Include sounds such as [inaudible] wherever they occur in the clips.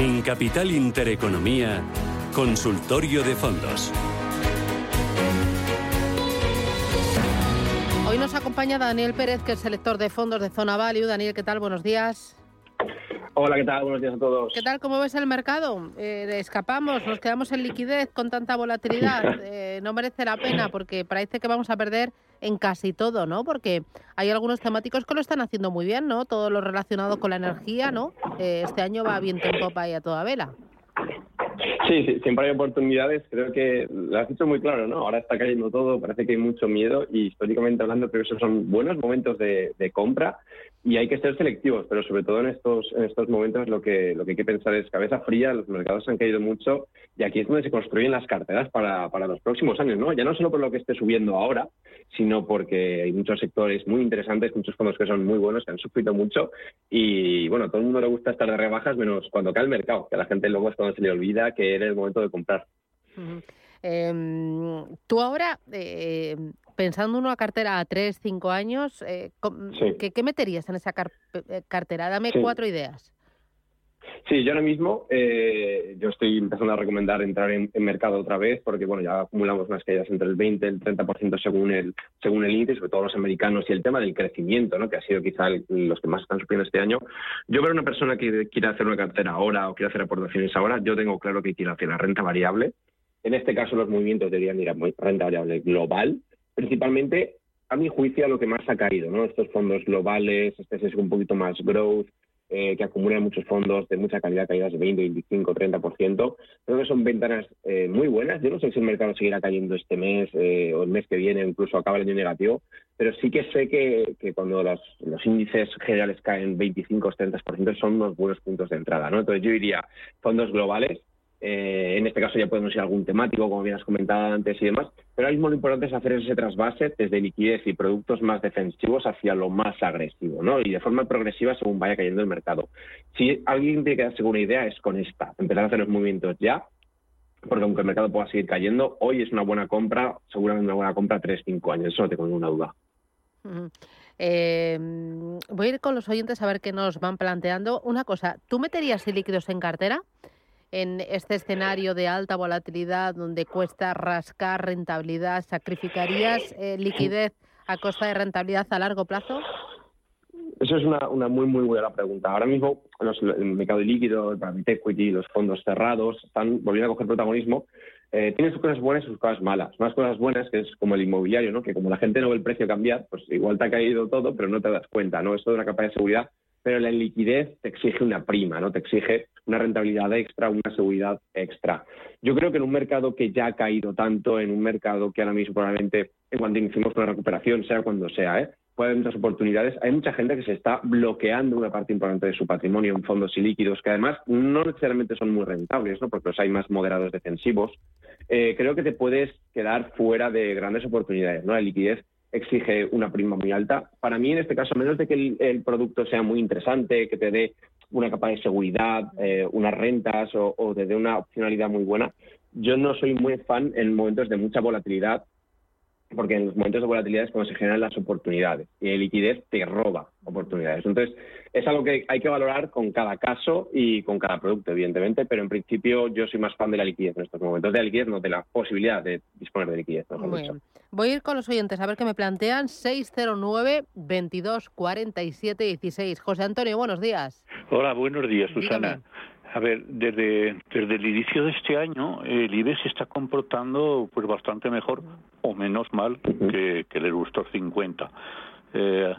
En Capital Intereconomía, Consultorio de Fondos. Hoy nos acompaña Daniel Pérez, que es selector de fondos de Zona Value. Daniel, ¿qué tal? Buenos días. Hola, ¿qué tal? Buenos días a todos. ¿Qué tal? ¿Cómo ves el mercado? Eh, escapamos, nos quedamos en liquidez con tanta volatilidad. [laughs] Eh, no merece la pena porque parece que vamos a perder en casi todo, ¿no? Porque hay algunos temáticos que lo están haciendo muy bien, ¿no? Todo lo relacionado con la energía, ¿no? Eh, este año va viento en popa y a toda vela. Sí, sí, siempre hay oportunidades. Creo que lo has dicho muy claro, ¿no? Ahora está cayendo todo, parece que hay mucho miedo y históricamente hablando creo que esos son buenos momentos de, de compra y hay que ser selectivos, pero sobre todo en estos en estos momentos lo que lo que hay que pensar es cabeza fría, los mercados han caído mucho y aquí es donde se construyen las carteras para, para los próximos años, ¿no? Ya no solo por lo que esté subiendo ahora, sino porque hay muchos sectores muy interesantes, muchos fondos que son muy buenos, que han sufrido mucho y bueno, a todo el mundo le gusta estar de rebajas menos cuando cae el mercado, que a la gente luego es cuando se le olvida que era el momento de comprar. Em, tú ahora, eh, pensando en una cartera a 3, 5 años, eh, ¿qué, meterías en esa eh, cartera? Dame cuatro ideas. Sí, yo ahora mismo eh, yo estoy empezando a recomendar entrar en, mercado otra vez porque bueno ya acumulamos unas caídas entre el 20 y el 30% según el según el índice, sobre todo los americanos y el tema del crecimiento, ¿no? que ha sido quizá los que más están sufriendo este año. Yo para una persona que quiera hacer una cartera ahora o quiere hacer aportaciones ahora, yo tengo claro que quiere hacer la renta variable. En este caso los movimientos deberían ir a renta variable global, principalmente a mi juicio lo que más ha caído, ¿no? Estos fondos globales, este es un poquito más growth, eh, que acumulan muchos fondos de mucha calidad, caídas de 20, 25, 30%. Creo que son ventanas eh, muy buenas. Yo no sé si el mercado seguirá cayendo este mes eh, o el mes que viene, incluso acaba el año negativo, pero sí que sé que, cuando los, los, índices generales caen 25 o 30% son unos buenos puntos de entrada. ¿no? Entonces yo diría fondos globales, eh, en este caso ya podemos ir a algún temático, como bien has comentado antes y demás, pero ahora mismo lo importante es hacer ese trasvase desde liquidez y productos más defensivos hacia lo más agresivo, ¿no? Y de forma progresiva según vaya cayendo el mercado. Si alguien tiene que darse una idea es con esta, empezar a hacer los movimientos ya, porque aunque el mercado pueda seguir cayendo, hoy es una buena compra, seguramente una buena compra 3-5 años, eso no tengo ninguna duda. Eh, voy a ir con los oyentes a ver qué nos van planteando. Una cosa, ¿tú meterías líquidos en cartera? En este escenario de alta volatilidad donde cuesta rascar rentabilidad, ¿sacrificarías eh, liquidez a costa de rentabilidad a largo plazo? Eso es una, muy, muy buena pregunta. Ahora mismo el mercado de líquido, el private equity, los fondos cerrados están volviendo a coger protagonismo. Eh, tienen sus cosas buenas y sus cosas malas. Unas cosas buenas, que es como el inmobiliario, ¿no? que como la gente no ve el precio cambiar, pues igual te ha caído todo, pero no te das cuenta. ¿no? Esto de una capa de seguridad pero la liquidez te exige una prima, ¿no? Te exige una rentabilidad extra, una seguridad extra. Yo creo que en un mercado que ya ha caído tanto, en un mercado que ahora mismo probablemente en cuanto iniciemos una recuperación, sea cuando sea, ¿eh? puede haber muchas oportunidades. Hay mucha gente que se está bloqueando una parte importante de su patrimonio en fondos y líquidos, que además no necesariamente son muy rentables, ¿no? porque los hay más moderados defensivos. Eh, creo que te puedes quedar fuera de grandes oportunidades. ¿no? La liquidez exige una prima muy alta. Para mí, en este caso, menos de que el, producto sea muy interesante, que te dé una capa de seguridad, eh, unas rentas o, o, te dé una opcionalidad muy buena, yo no soy muy fan en momentos de mucha volatilidad porque en los momentos de volatilidad es cuando se generan las oportunidades y la liquidez te roba oportunidades. Entonces, es algo que hay que valorar con cada caso y con cada producto, evidentemente, pero en principio yo soy más fan de la liquidez en estos momentos, de la liquidez, no de la posibilidad de disponer de liquidez. Voy a ir con los oyentes a ver qué me plantean. 609 22 47 16. José Antonio, buenos días. Hola, buenos días, Susana. A ver, desde, desde el inicio de este año, el IBEX se está comportando pues bastante mejor o menos mal que, el Eurostor 50. Eh,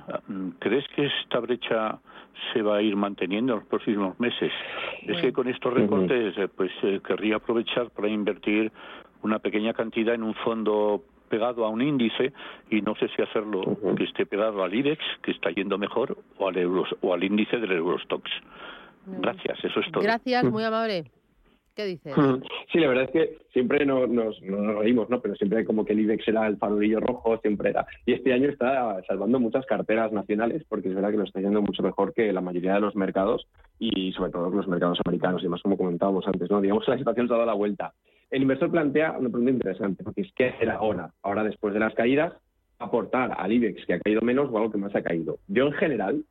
¿Crees que esta brecha se va a ir manteniendo en los próximos meses? Es que con estos recortes, pues eh, querría aprovechar para invertir una pequeña cantidad en un fondo pegado a un índice y no sé si hacerlo que esté pegado al IBEX, que está yendo mejor, o al, Euros, o al índice del Eurostox. Gracias, eso es todo. Gracias, muy amable. ¿Qué dices? Sí, la verdad es que siempre nos, nos, reímos, ¿no? Pero siempre como que el IBEX era el farolillo rojo, siempre era. Y este año está salvando muchas carteras nacionales, porque es verdad que lo está yendo mucho mejor que la mayoría de los mercados y sobre todo los mercados americanos y más como comentábamos antes, ¿no? Digamos que la situación se ha dado la vuelta. El inversor plantea una pregunta interesante, porque es ¿qué hacer ahora? Ahora, después de las caídas, aportar al IBEX, que ha caído menos, o algo que más ha caído. Yo, en general,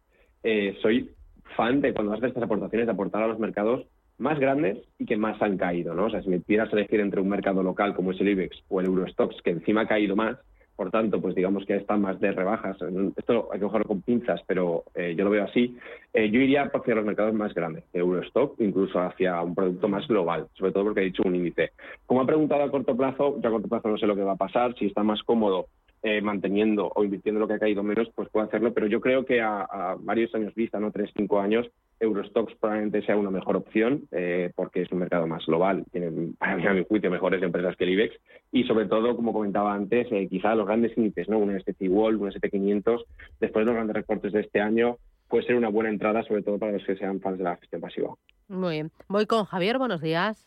eh, soy fan cuando haces estas aportaciones, de aportar a los mercados más grandes y que más han caído, ¿no? O sea, si me pidieras elegir entre un mercado local como es el IBEX o el Eurostox, que encima ha caído más, por tanto, pues digamos que está más de rebajas. Esto hay que cogerlo con pinzas, pero eh, yo lo veo así. Eh, yo iría hacia los mercados más grandes, Eurostock, incluso hacia un producto más global, sobre todo porque he dicho un índice. Como ha preguntado a corto plazo, yo a corto plazo no sé lo que va a pasar, si está más cómodo eh, manteniendo o invirtiendo lo que ha caído menos, pues puede hacerlo, pero yo creo que a, varios años vista, no tres, cinco años, Eurostox probablemente sea una mejor opción eh, porque es un mercado más global, tiene, para mí, a mi juicio, mejores empresas que el IBEX y sobre todo, como comentaba antes, eh, quizá los grandes índices, ¿no? un ST World, un ST500, después de los grandes recortes de este año, puede ser una buena entrada, sobre todo para los que sean fans de la gestión pasiva. Muy bien. Voy con Javier, buenos días.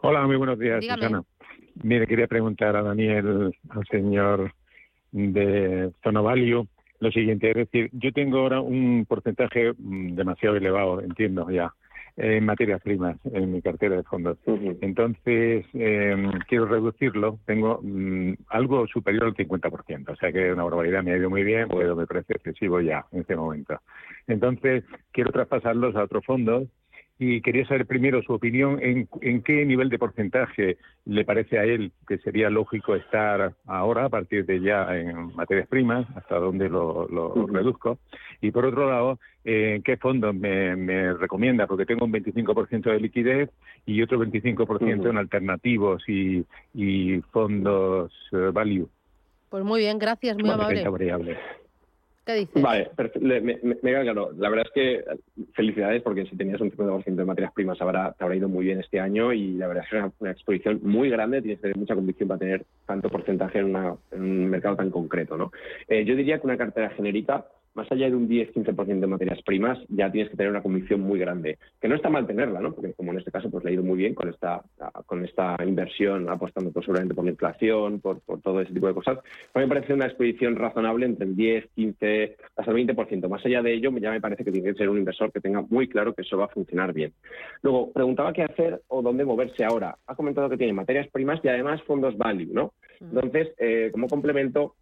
Hola, muy buenos días, Susana. Mire, quería preguntar a Daniel, al señor de Zona Value lo siguiente, es decir, yo tengo ahora un porcentaje mm, demasiado elevado, entiendo ya, en materias primas en mi cartera de fondos. Entonces, eh, quiero reducirlo, tengo mm, algo superior al 50%, o sea que una barbaridad me ha ido muy bien, pero me parece excesivo ya en este momento. Entonces, quiero traspasarlos a otros fondos y quería saber primero su opinión en, en, qué nivel de porcentaje le parece a él que sería lógico estar ahora, a partir de ya en materias primas, hasta dónde lo, reduzco. Y por otro lado, eh, ¿qué fondos me, recomienda? Porque tengo un 25% de liquidez y otro 25% en alternativos y, y fondos eh, value. Pues muy bien, gracias, muy amable. ¿Qué dices? Vale, me, me, me, claro. La verdad es que felicidades porque si tenías un 50% de materias primas habrá, te habrá ido muy bien este año y la verdad es que es una, exposición muy grande, tienes que tener mucha convicción para tener tanto porcentaje en, un mercado tan concreto. ¿no? Eh, yo diría que una cartera genérica más allá de un 10-15% de materias primas, ya tienes que tener una convicción muy grande. Que no está mal tenerla, ¿no? Porque como en este caso, pues le ha ido muy bien con esta, con esta inversión, apostando pues, seguramente por la inflación, por, todo ese tipo de cosas. A mí me parece una exposición razonable entre el 10, 15, hasta el 20%. Más allá de ello, ya me parece que tiene que ser un inversor que tenga muy claro que eso va a funcionar bien. Luego, preguntaba qué hacer o dónde moverse ahora. Ha comentado que tiene materias primas y además fondos value, ¿no? Entonces, eh, como complemento,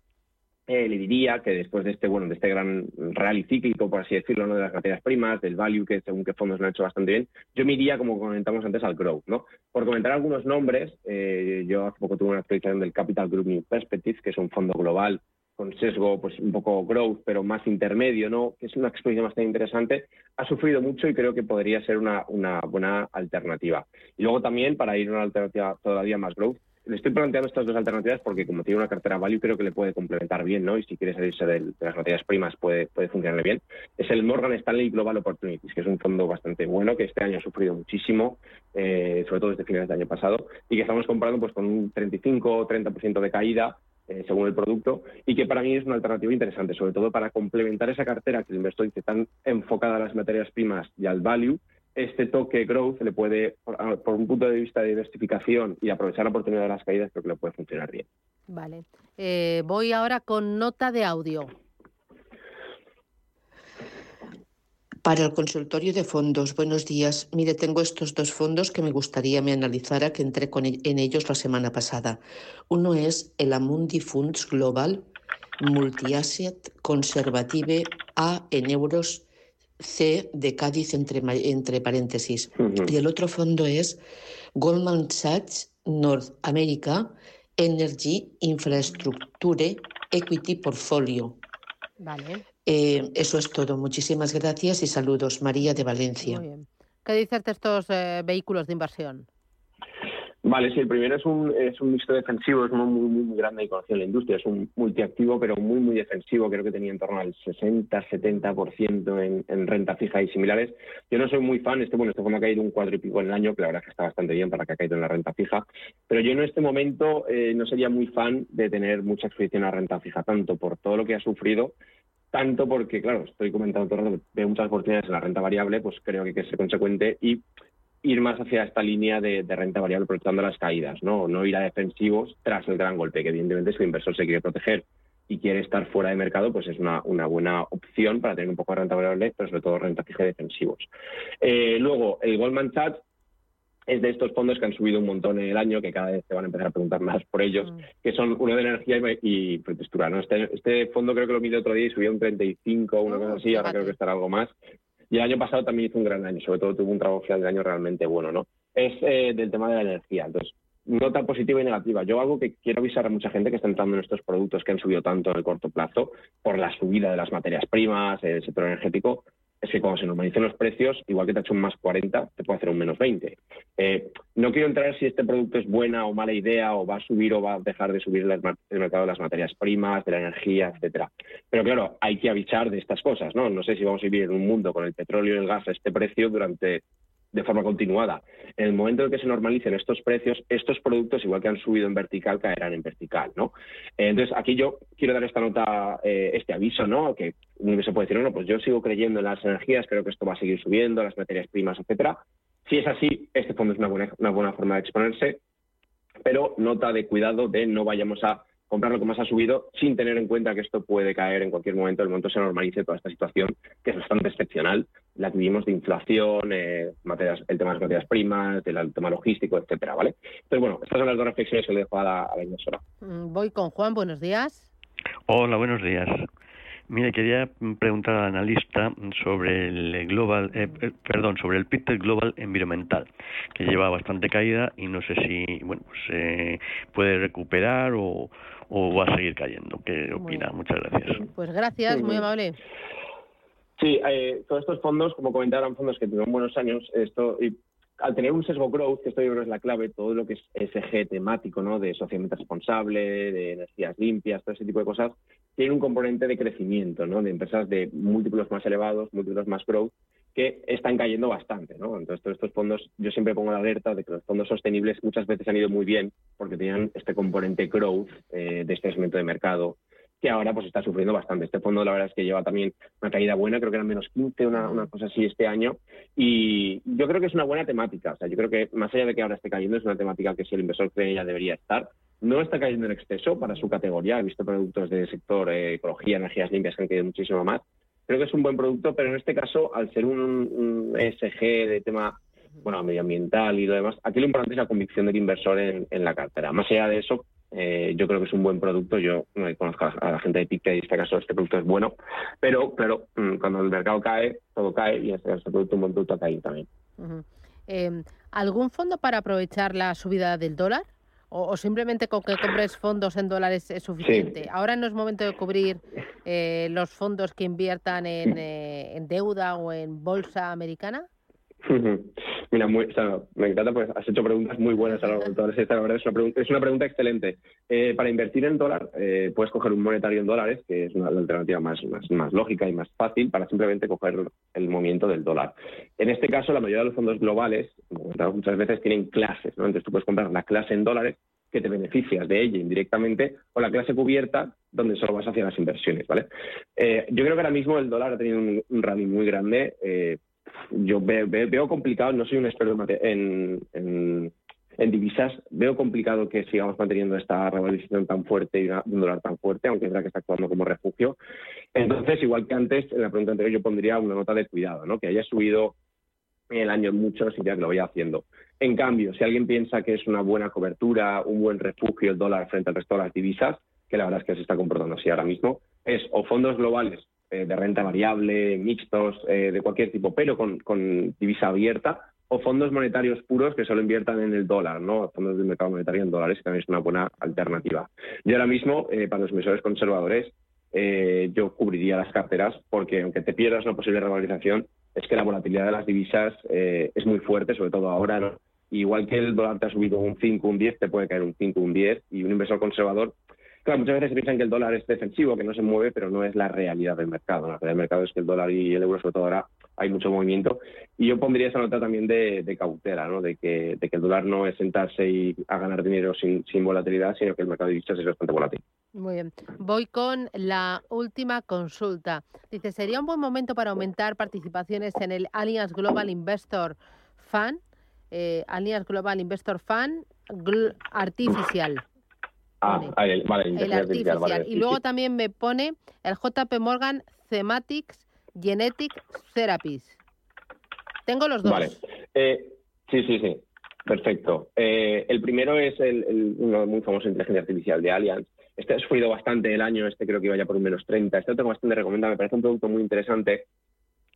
eh, le diría que después de este bueno de este gran rally cíclico, por así decirlo, de las materias primas, del value, que según qué fondos lo han hecho bastante bien, yo me iría, como comentamos antes, al growth. ¿no? Por comentar algunos nombres, eh, yo hace poco tuve una actualización del Capital Group New Perspectives, que es un fondo global con sesgo pues un poco growth, pero más intermedio, ¿no? que es una exposición bastante interesante, ha sufrido mucho y creo que podría ser una, una buena alternativa. Y luego también, para ir a una alternativa todavía más growth, le estoy planteando estas dos alternativas porque como tiene una cartera value creo que le puede complementar bien, ¿no? Y si quiere salirse de, las materias primas puede, puede funcionarle bien. Es el Morgan Stanley Global Opportunities, que es un fondo bastante bueno, que este año ha sufrido muchísimo, eh, sobre todo desde finales del año pasado, y que estamos comprando pues con un 35 o 30% de caída eh, según el producto, y que para mí es una alternativa interesante, sobre todo para complementar esa cartera que el inversor dice tan enfocada a las materias primas y al value, este toque growth le puede, por, un punto de vista de diversificación y aprovechar la oportunidad de las caídas, creo que le puede funcionar bien. Vale. Eh, voy ahora con nota de audio. Para el consultorio de fondos, buenos días. Mire, tengo estos dos fondos que me gustaría me analizara, que entré con, e, en ellos la semana pasada. Uno es el Amundi Funds Global Multi-Asset Conservative A en euros C de Cádiz entre, entre paréntesis. Y el otro fondo es Goldman Sachs North America Energy Infrastructure Equity Portfolio. Vale. Eh, eso es todo. Muchísimas gracias y saludos. María de Valencia. Muy bien. ¿Qué dices de estos eh, vehículos de inversión? Vale, sí, el primero es un, es un mixto defensivo, es muy, muy, muy grande y conocido en la industria, es un multiactivo, pero muy, muy defensivo, creo que tenía en torno al 60-70% en, en renta fija y similares. Yo no soy muy fan, este, bueno, este fondo ha caído un cuadro y pico en el año, que la verdad es que está bastante bien para que ha caído en la renta fija, pero yo en este momento eh, no sería muy fan de tener mucha exposición a renta fija, tanto por todo lo que ha sufrido, tanto porque, claro, estoy comentando todo el rato veo muchas oportunidades en la renta variable, pues creo que hay que ser consecuente y ir más hacia esta línea de, renta variable aprovechando las caídas, ¿no? No ir a defensivos tras el gran golpe, que evidentemente si el inversor se quiere proteger y quiere estar fuera de mercado, pues es una, una buena opción para tener un poco de renta variable, pero sobre todo renta fija y defensivos. Eh, luego, el Goldman Sachs es de estos fondos que han subido un montón en el año, que cada vez se van a empezar a preguntar más por ellos, mm. que son uno de energía y, y ¿no? Este, este, fondo creo que lo mide otro día y subió un 35 o una cosa así, ahora creo que estará algo más. Y el año pasado también hizo un gran año, sobre todo tuvo un trabajo final de año realmente bueno, ¿no? Es eh, del tema de la energía. Entonces, nota positiva y negativa. Yo algo que quiero avisar a mucha gente que está entrando en estos productos que han subido tanto en el corto plazo por la subida de las materias primas, el sector energético, es que cuando se normalicen los precios, igual que te ha hecho un más 40, te puede hacer un menos 20. Eh, no quiero entrar si este producto es buena o mala idea, o va a subir o va a dejar de subir el mercado de las materias primas, de la energía, etcétera. Pero claro, hay que avisar de estas cosas, ¿no? No sé si vamos a vivir en un mundo con el petróleo y el gas a este precio durante de forma continuada. En el momento en que se normalicen estos precios, estos productos, igual que han subido en vertical, caerán en vertical, ¿no? Entonces, aquí yo quiero dar esta nota, eh, este aviso, ¿no? Que uno se puede decir, no, pues yo sigo creyendo en las energías, creo que esto va a seguir subiendo, las materias primas, etcétera. Si es así, este fondo es una buena, una buena forma de exponerse, pero nota de cuidado de no vayamos a comprar lo que más ha subido sin tener en cuenta que esto puede caer en cualquier momento, el momento se normalice toda esta situación que es bastante excepcional, la que vivimos de inflación, eh, materias, el tema de las materias primas, el tema logístico, etcétera, ¿vale? Entonces, bueno, estas son las dos reflexiones que le dejo a la, a la inversora. Mm, voy con Juan, buenos días. Hola, buenos días. Mire, quería preguntar al analista sobre el global, eh, eh, perdón, sobre el Peter Global Environmental, que lleva bastante caída y no sé si, bueno, pues puede recuperar o, o va a seguir cayendo. ¿Qué opina? Muchas gracias. Pues gracias, muy amable. Sí, eh, todos estos fondos, como comentaron, fondos que tuvieron buenos años, esto y al tener un sesgo growth, que esto yo creo es la clave, todo lo que es SG temático, ¿no? De socialmente responsable, de energías limpias, todo ese tipo de cosas, tiene un componente de crecimiento, ¿no? De empresas de múltiplos más elevados, múltiplos más growth, que están cayendo bastante, ¿no? Entonces, todos estos fondos, yo siempre pongo la alerta de que los fondos sostenibles muchas veces han ido muy bien porque tenían este componente growth eh, de este crecimiento de mercado que ahora pues está sufriendo bastante. Este fondo la verdad es que lleva también una caída buena, creo que eran menos 15, una, una cosa así este año, y yo creo que es una buena temática, o sea, yo creo que más allá de que ahora esté cayendo, es una temática que si el inversor cree ya debería estar. No está cayendo en exceso para su categoría, he visto productos del sector eh, ecología, energías limpias que han caído muchísimo más, creo que es un buen producto, pero en este caso, al ser un, ESG de tema bueno, medioambiental y lo demás, aquí lo importante es la convicción del inversor en, la cartera. Más allá de eso, eh, yo creo que es un buen producto. Yo no conozco a la gente de PIC y en este caso este producto es bueno, pero pero mm, cuando el mercado cae, todo cae y este, este producto, un buen producto, cae también. Em, ¿Algún fondo para aprovechar la subida del dólar? o, simplemente con que compres fondos en dólares es suficiente. Ahora no es momento de cubrir eh, los fondos que inviertan en, eh, en deuda o en bolsa americana. [laughs] Mira, muy, me encanta, pues has hecho preguntas muy buenas a lo largo esta, verdad es una pregunta, es una pregunta excelente. Eh, para invertir en dólar, eh, puedes coger un monetario en dólares, que es una alternativa más, lógica y más fácil para simplemente coger el movimiento del dólar. En este caso, la mayoría de los fondos globales, muchas veces, tienen clases, ¿no? Entonces tú puedes comprar la clase en dólares que te beneficias de ella indirectamente o la clase cubierta donde solo vas hacia las inversiones, ¿vale? Eh, yo creo que ahora mismo el dólar ha tenido un, un rally muy grande yo veo, complicado, no soy un experto en, divisas, veo complicado que sigamos manteniendo esta revalorización tan fuerte y un dólar tan fuerte, aunque es verdad que está actuando como refugio. Entonces, igual que antes, en la pregunta anterior yo pondría una nota de cuidado, ¿no? que haya subido el año mucho, sin que lo vaya haciendo. En cambio, si alguien piensa que es una buena cobertura, un buen refugio el dólar frente al resto de las divisas, que la verdad es que se está comportando así ahora mismo, es o fondos globales eh, de renta variable, mixtos, eh, de cualquier tipo, pero con, divisa abierta, o fondos monetarios puros que solo inviertan en el dólar, ¿no? Fondos del mercado monetario en dólares, que también es una buena alternativa. Y ahora mismo, eh, para los inversores conservadores, yo cubriría las carteras porque aunque te pierdas una posible revalorización, es que la volatilidad de las divisas es muy fuerte, sobre todo ahora, Igual que el dólar te ha subido un 5, un 10, te puede caer un 5, un 10, y un inversor conservador Claro, muchas veces se piensan que el dólar es defensivo, que no se mueve, pero no es la realidad del mercado. La realidad del mercado es que el dólar y el euro, sobre todo ahora, hay mucho movimiento. Y yo pondría esa nota también de, cautela, ¿no? de, que, el dólar no es sentarse y a ganar dinero sin, volatilidad, sino que el mercado de divisas es bastante volátil. Muy bien. Voy con la última consulta. Dice, ¿sería un buen momento para aumentar participaciones en el Allianz Global Investor Fund? Eh, Global Investor Fund Artificial. Ah, vale, el artificial. y luego también me pone el JP Morgan Thematics Genetic Therapies. Tengo los dos. Vale. Eh, sí, sí, sí. Perfecto. Eh, el primero es el, uno muy famoso inteligencia artificial de Allianz. Este ha sufrido bastante el año, este creo que iba ya por un menos 30. Este lo tengo bastante recomendado, me parece un producto muy interesante.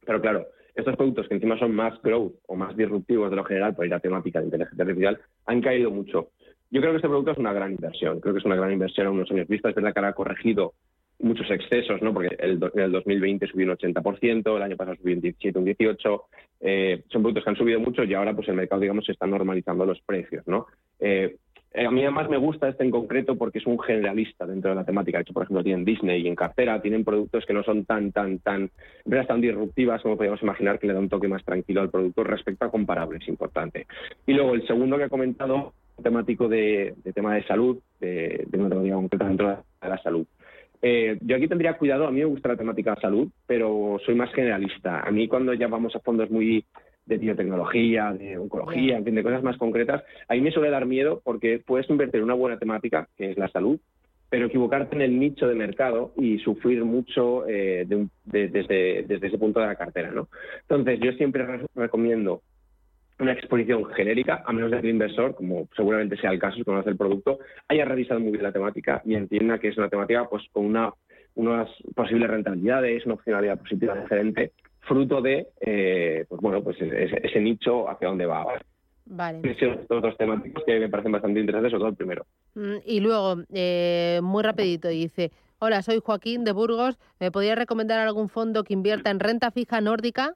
Pero claro, estos productos que encima son más growth o más disruptivos de lo general por ir a temática de inteligencia artificial han caído mucho. Yo creo que este producto es una gran inversión, creo que es una gran inversión a unos años vista, es verdad que ahora ha corregido muchos excesos, ¿no? Porque el, en el 2020 subió un 80%, el año pasado subió un 17, un 18. Eh, son productos que han subido mucho y ahora pues el mercado, digamos, se está normalizando los precios, ¿no? Eh, a mí además me gusta este en concreto porque es un generalista dentro de la temática. De hecho, por ejemplo, tienen Disney y en cartera, tienen productos que no son tan, tan, tan, empresas tan disruptivas como podríamos imaginar que le da un toque más tranquilo al producto respecto a comparables, importante. Y luego el segundo que he comentado, temático de, tema de salud, de, de una temática concreta dentro de la salud. Eh, yo aquí tendría cuidado, a mí me gusta la temática de salud, pero soy más generalista. A mí cuando ya vamos a fondos muy de biotecnología, de oncología, en fin, de cosas más concretas, a mí me suele dar miedo porque puedes invertir en una buena temática, que es la salud, pero equivocarte en el nicho de mercado y sufrir mucho eh, desde, desde, ese punto de la cartera. ¿no? Entonces, yo siempre recomiendo una exposición genérica, a menos de que el inversor, como seguramente sea el caso si conoce el producto, haya revisado muy bien la temática y entienda que es una temática pues con una, unas posibles rentabilidades, una opcionalidad positiva diferente, fruto de eh, pues bueno pues ese, nicho hacia dónde va. Vale. Estos dos temáticos que me parecen bastante interesantes, sobre todo el primero. Mm, y luego, eh, muy rapidito, dice, hola, soy Joaquín de Burgos, ¿me podría recomendar algún fondo que invierta en renta fija nórdica?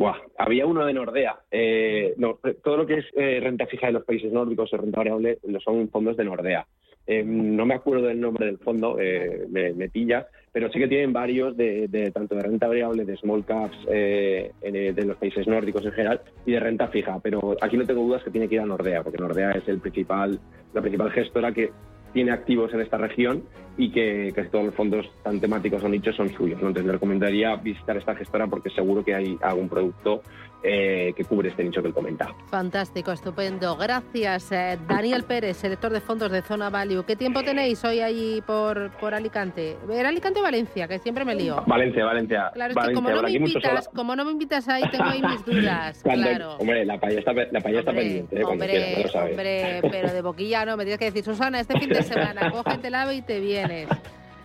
Buah, había uno de Nordea. Eh, no, todo lo que es eh, renta fija de los países nórdicos o renta variable lo son fondos de Nordea. Eh, no me acuerdo del nombre del fondo, me, me, pilla, pero sí que tienen varios de, tanto de renta variable, de small caps de los países nórdicos en general y de renta fija. Pero aquí no tengo dudas que tiene que ir a Nordea, porque Nordea es el principal, la principal gestora que tiene activos en esta región y que casi todos los fondos tan temáticos o nichos son suyos. Entonces le recomendaría visitar esta gestora porque seguro que hay algún producto eh, que cubre este nicho que él comenta. Fantástico, estupendo. Gracias. Eh, Daniel Pérez, selector de fondos de Zona Value. ¿Qué tiempo tenéis hoy ahí por, por Alicante? ¿Era Alicante o Valencia? Que siempre me lío. Valencia, Valencia. Claro, es que como no, me invitas, como no me invitas ahí, tengo ahí mis [laughs] dudas. claro. Hombre, la paella está, la paella está pendiente. Eh, hombre, hombre, pero de boquilla no. Me tienes que decir, Susana, este fin de semana, [laughs] cógete el ave y te vienes.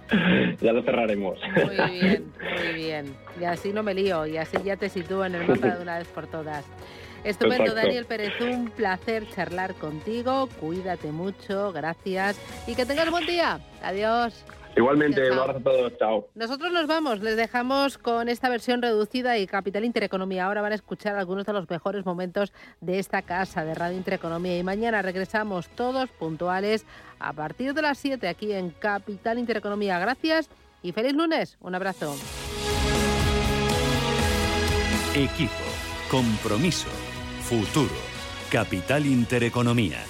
[laughs] ya lo cerraremos. Muy bien, muy bien. Y así no me lío, y así ya te sitúo en el mapa de una vez por todas. Estupendo, Daniel Pérez, un placer charlar contigo. Cuídate mucho, gracias y que tengas buen día. Adiós. Igualmente, un abrazo a todos, chao. Nosotros nos vamos, les dejamos con esta versión reducida y Capital Intereconomía. Ahora van a escuchar algunos de los mejores momentos de esta casa de Radio Intereconomía y mañana regresamos todos puntuales a partir de las 7 aquí en Capital Intereconomía. Gracias y feliz lunes. Un abrazo. Equipo, compromiso, futuro. Capital Intereconomía.